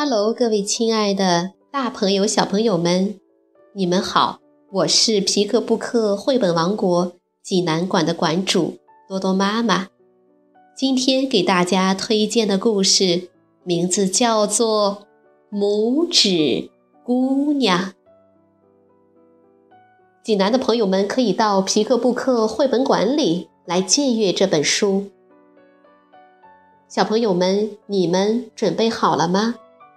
Hello，各位亲爱的大朋友、小朋友们，你们好！我是皮克布克绘本王国济南馆的馆主多多妈妈。今天给大家推荐的故事名字叫做《拇指姑娘》。济南的朋友们可以到皮克布克绘本馆里来借阅这本书。小朋友们，你们准备好了吗？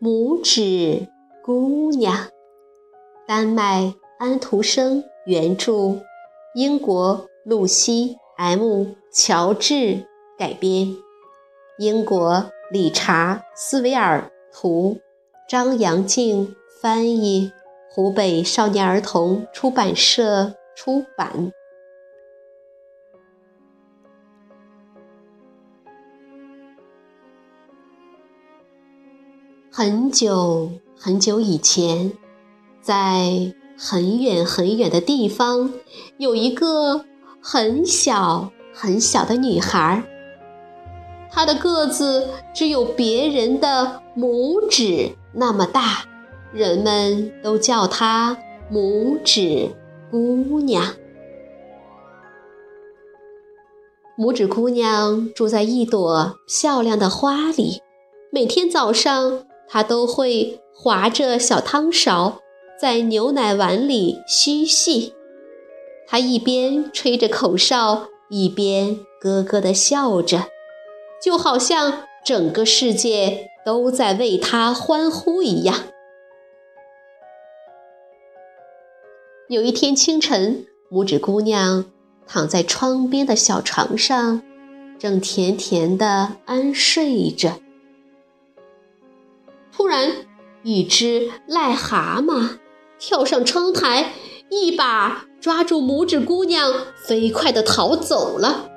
拇指姑娘，丹麦安徒生原著，英国露西 ·M· 乔治改编，英国理查·斯维尔图，张阳静翻译，湖北少年儿童出版社出版。很久很久以前，在很远很远的地方，有一个很小很小的女孩。她的个子只有别人的拇指那么大，人们都叫她拇指姑娘。拇指姑娘住在一朵漂亮的花里，每天早上。他都会划着小汤勺，在牛奶碗里嬉戏。他一边吹着口哨，一边咯咯地笑着，就好像整个世界都在为他欢呼一样。有一天清晨，拇指姑娘躺在窗边的小床上，正甜甜地安睡着。突然，一只癞蛤蟆跳上窗台，一把抓住拇指姑娘，飞快地逃走了。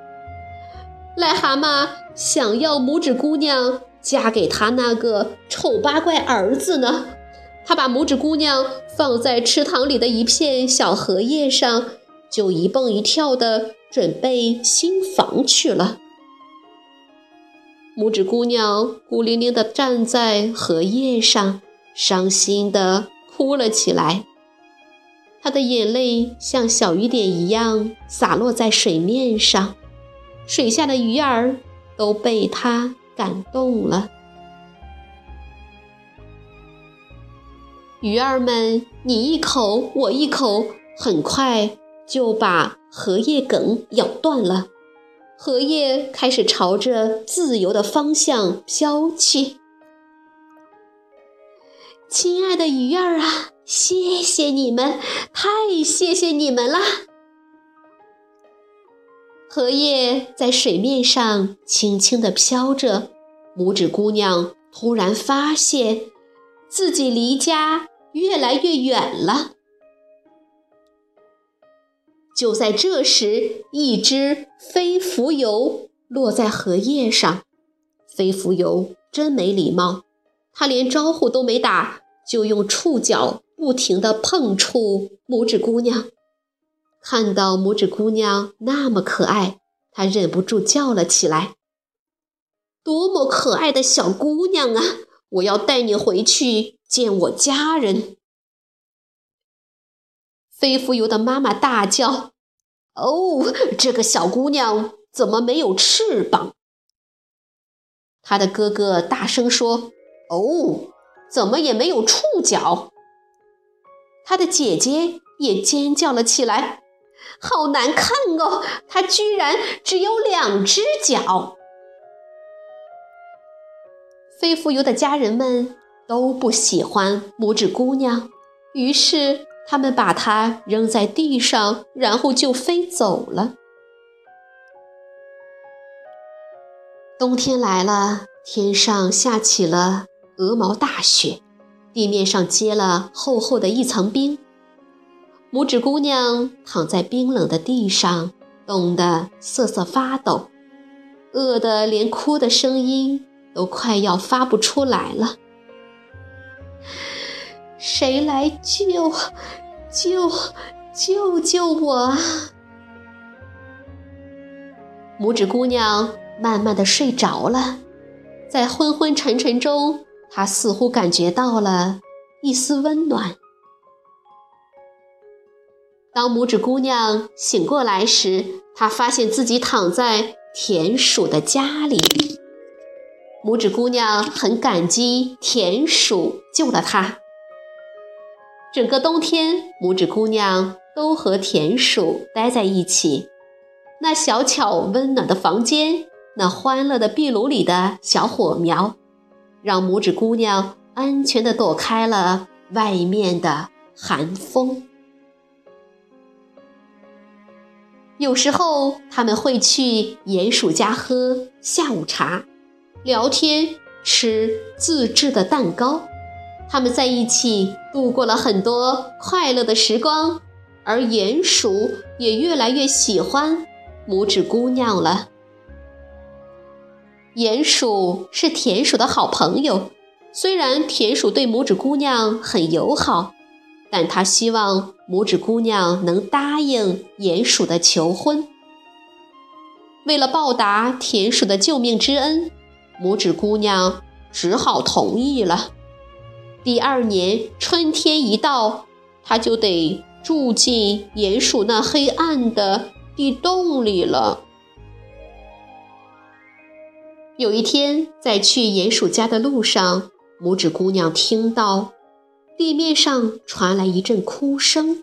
癞蛤蟆想要拇指姑娘嫁给他那个丑八怪儿子呢。他把拇指姑娘放在池塘里的一片小荷叶上，就一蹦一跳地准备新房去了。拇指姑娘孤零零地站在荷叶上，伤心地哭了起来。她的眼泪像小雨点一样洒落在水面上，水下的鱼儿都被她感动了。鱼儿们你一口我一口，很快就把荷叶梗咬断了。荷叶开始朝着自由的方向飘去。亲爱的鱼儿啊，谢谢你们，太谢谢你们啦！荷叶在水面上轻轻地飘着。拇指姑娘突然发现自己离家越来越远了。就在这时，一只飞蜉蝣落在荷叶上。飞蜉蝣真没礼貌，它连招呼都没打，就用触角不停地碰触拇指姑娘。看到拇指姑娘那么可爱，它忍不住叫了起来：“多么可爱的小姑娘啊！我要带你回去见我家人。”飞蜉蝣的妈妈大叫：“哦，这个小姑娘怎么没有翅膀？”她的哥哥大声说：“哦，怎么也没有触角？”她的姐姐也尖叫了起来：“好难看哦，她居然只有两只脚！”飞蜉蝣的家人们都不喜欢拇指姑娘，于是。他们把它扔在地上，然后就飞走了。冬天来了，天上下起了鹅毛大雪，地面上结了厚厚的一层冰。拇指姑娘躺在冰冷的地上，冻得瑟瑟发抖，饿得连哭的声音都快要发不出来了。谁来救救救救我啊！拇指姑娘慢慢的睡着了，在昏昏沉沉中，她似乎感觉到了一丝温暖。当拇指姑娘醒过来时，她发现自己躺在田鼠的家里。拇指姑娘很感激田鼠救了她。整个冬天，拇指姑娘都和田鼠待在一起。那小巧温暖的房间，那欢乐的壁炉里的小火苗，让拇指姑娘安全地躲开了外面的寒风。有时候，他们会去鼹鼠家喝下午茶，聊天，吃自制的蛋糕。他们在一起度过了很多快乐的时光，而鼹鼠也越来越喜欢。拇指姑娘了。鼹鼠是田鼠的好朋友，虽然田鼠对拇指姑娘很友好，但他希望拇指姑娘能答应鼹鼠的求婚。为了报答田鼠的救命之恩，拇指姑娘只好同意了。第二年春天一到，她就得住进鼹鼠那黑暗的。地洞里了。有一天，在去鼹鼠家的路上，拇指姑娘听到地面上传来一阵哭声。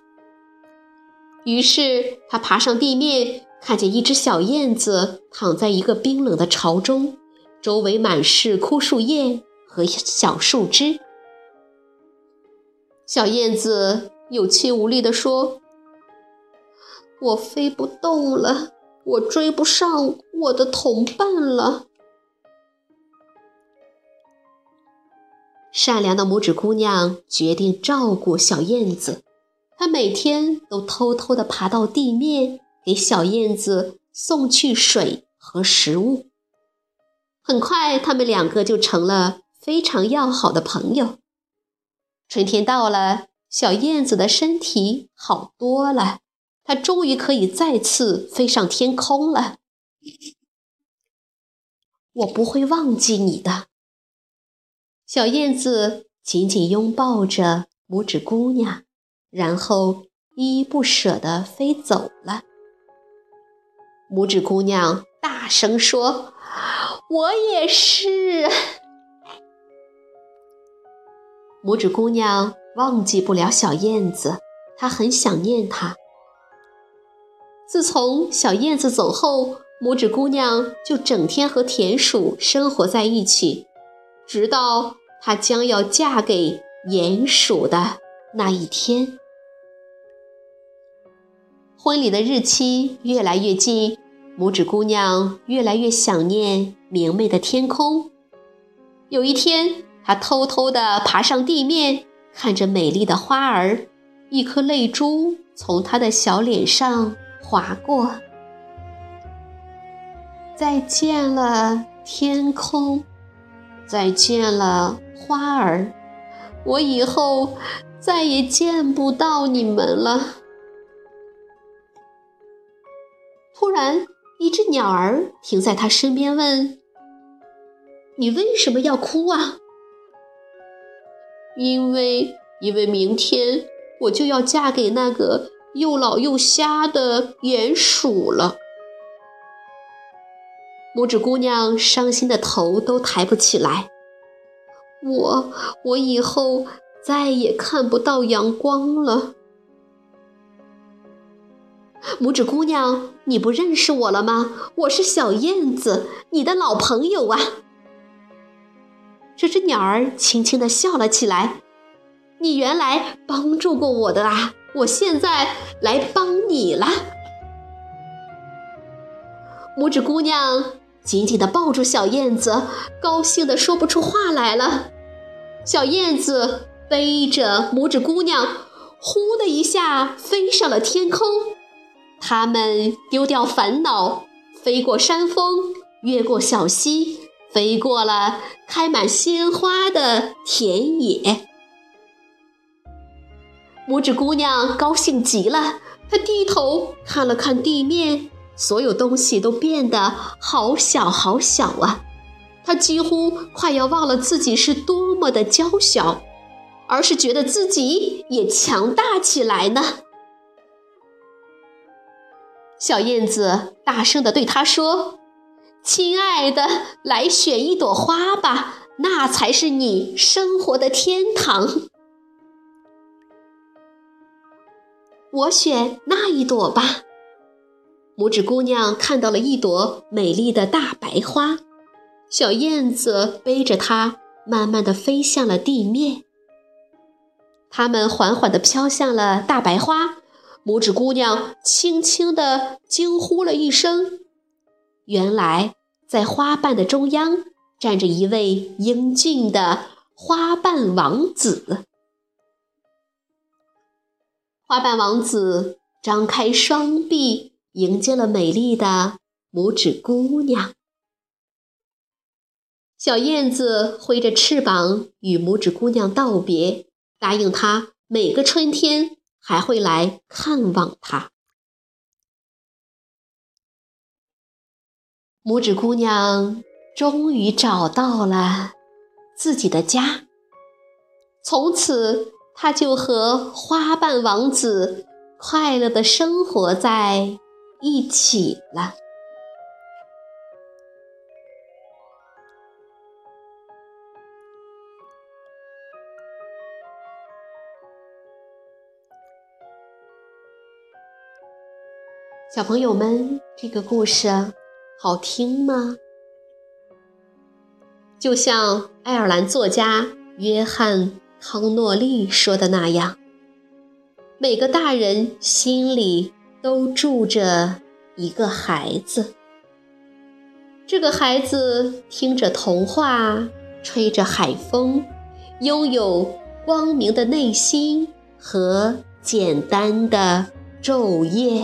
于是，她爬上地面，看见一只小燕子躺在一个冰冷的巢中，周围满是枯树叶和小树枝。小燕子有气无力地说。我飞不动了，我追不上我的同伴了。善良的拇指姑娘决定照顾小燕子，她每天都偷偷地爬到地面，给小燕子送去水和食物。很快，他们两个就成了非常要好的朋友。春天到了，小燕子的身体好多了。它终于可以再次飞上天空了。我不会忘记你的，小燕子紧紧拥抱着拇指姑娘，然后依依不舍地飞走了。拇指姑娘大声说：“我也是。”拇指姑娘忘记不了小燕子，她很想念它。自从小燕子走后，拇指姑娘就整天和田鼠生活在一起，直到她将要嫁给鼹鼠的那一天。婚礼的日期越来越近，拇指姑娘越来越想念明媚的天空。有一天，他偷偷地爬上地面，看着美丽的花儿，一颗泪珠从他的小脸上。划过，再见了天空，再见了花儿，我以后再也见不到你们了。突然，一只鸟儿停在他身边，问：“你为什么要哭啊？”“因为，因为明天我就要嫁给那个。”又老又瞎的鼹鼠了，拇指姑娘伤心的头都抬不起来。我，我以后再也看不到阳光了。拇指姑娘，你不认识我了吗？我是小燕子，你的老朋友啊。这只鸟儿轻轻的笑了起来。你原来帮助过我的啊。我现在来帮你了，拇指姑娘紧紧地抱住小燕子，高兴的说不出话来了。小燕子背着拇指姑娘，呼的一下飞上了天空。他们丢掉烦恼，飞过山峰，越过小溪，飞过了开满鲜花的田野。拇指姑娘高兴极了，她低头看了看地面，所有东西都变得好小好小啊！她几乎快要忘了自己是多么的娇小，而是觉得自己也强大起来呢。小燕子大声地对她说：“亲爱的，来选一朵花吧，那才是你生活的天堂。”我选那一朵吧。拇指姑娘看到了一朵美丽的大白花，小燕子背着它，慢慢的飞向了地面。它们缓缓的飘向了大白花，拇指姑娘轻轻的惊呼了一声。原来，在花瓣的中央站着一位英俊的花瓣王子。花瓣王子张开双臂，迎接了美丽的拇指姑娘。小燕子挥着翅膀与拇指姑娘道别，答应她每个春天还会来看望她。拇指姑娘终于找到了自己的家，从此。她就和花瓣王子快乐的生活在一起了。小朋友们，这个故事好听吗？就像爱尔兰作家约翰。康诺利说的那样，每个大人心里都住着一个孩子。这个孩子听着童话，吹着海风，拥有光明的内心和简单的昼夜。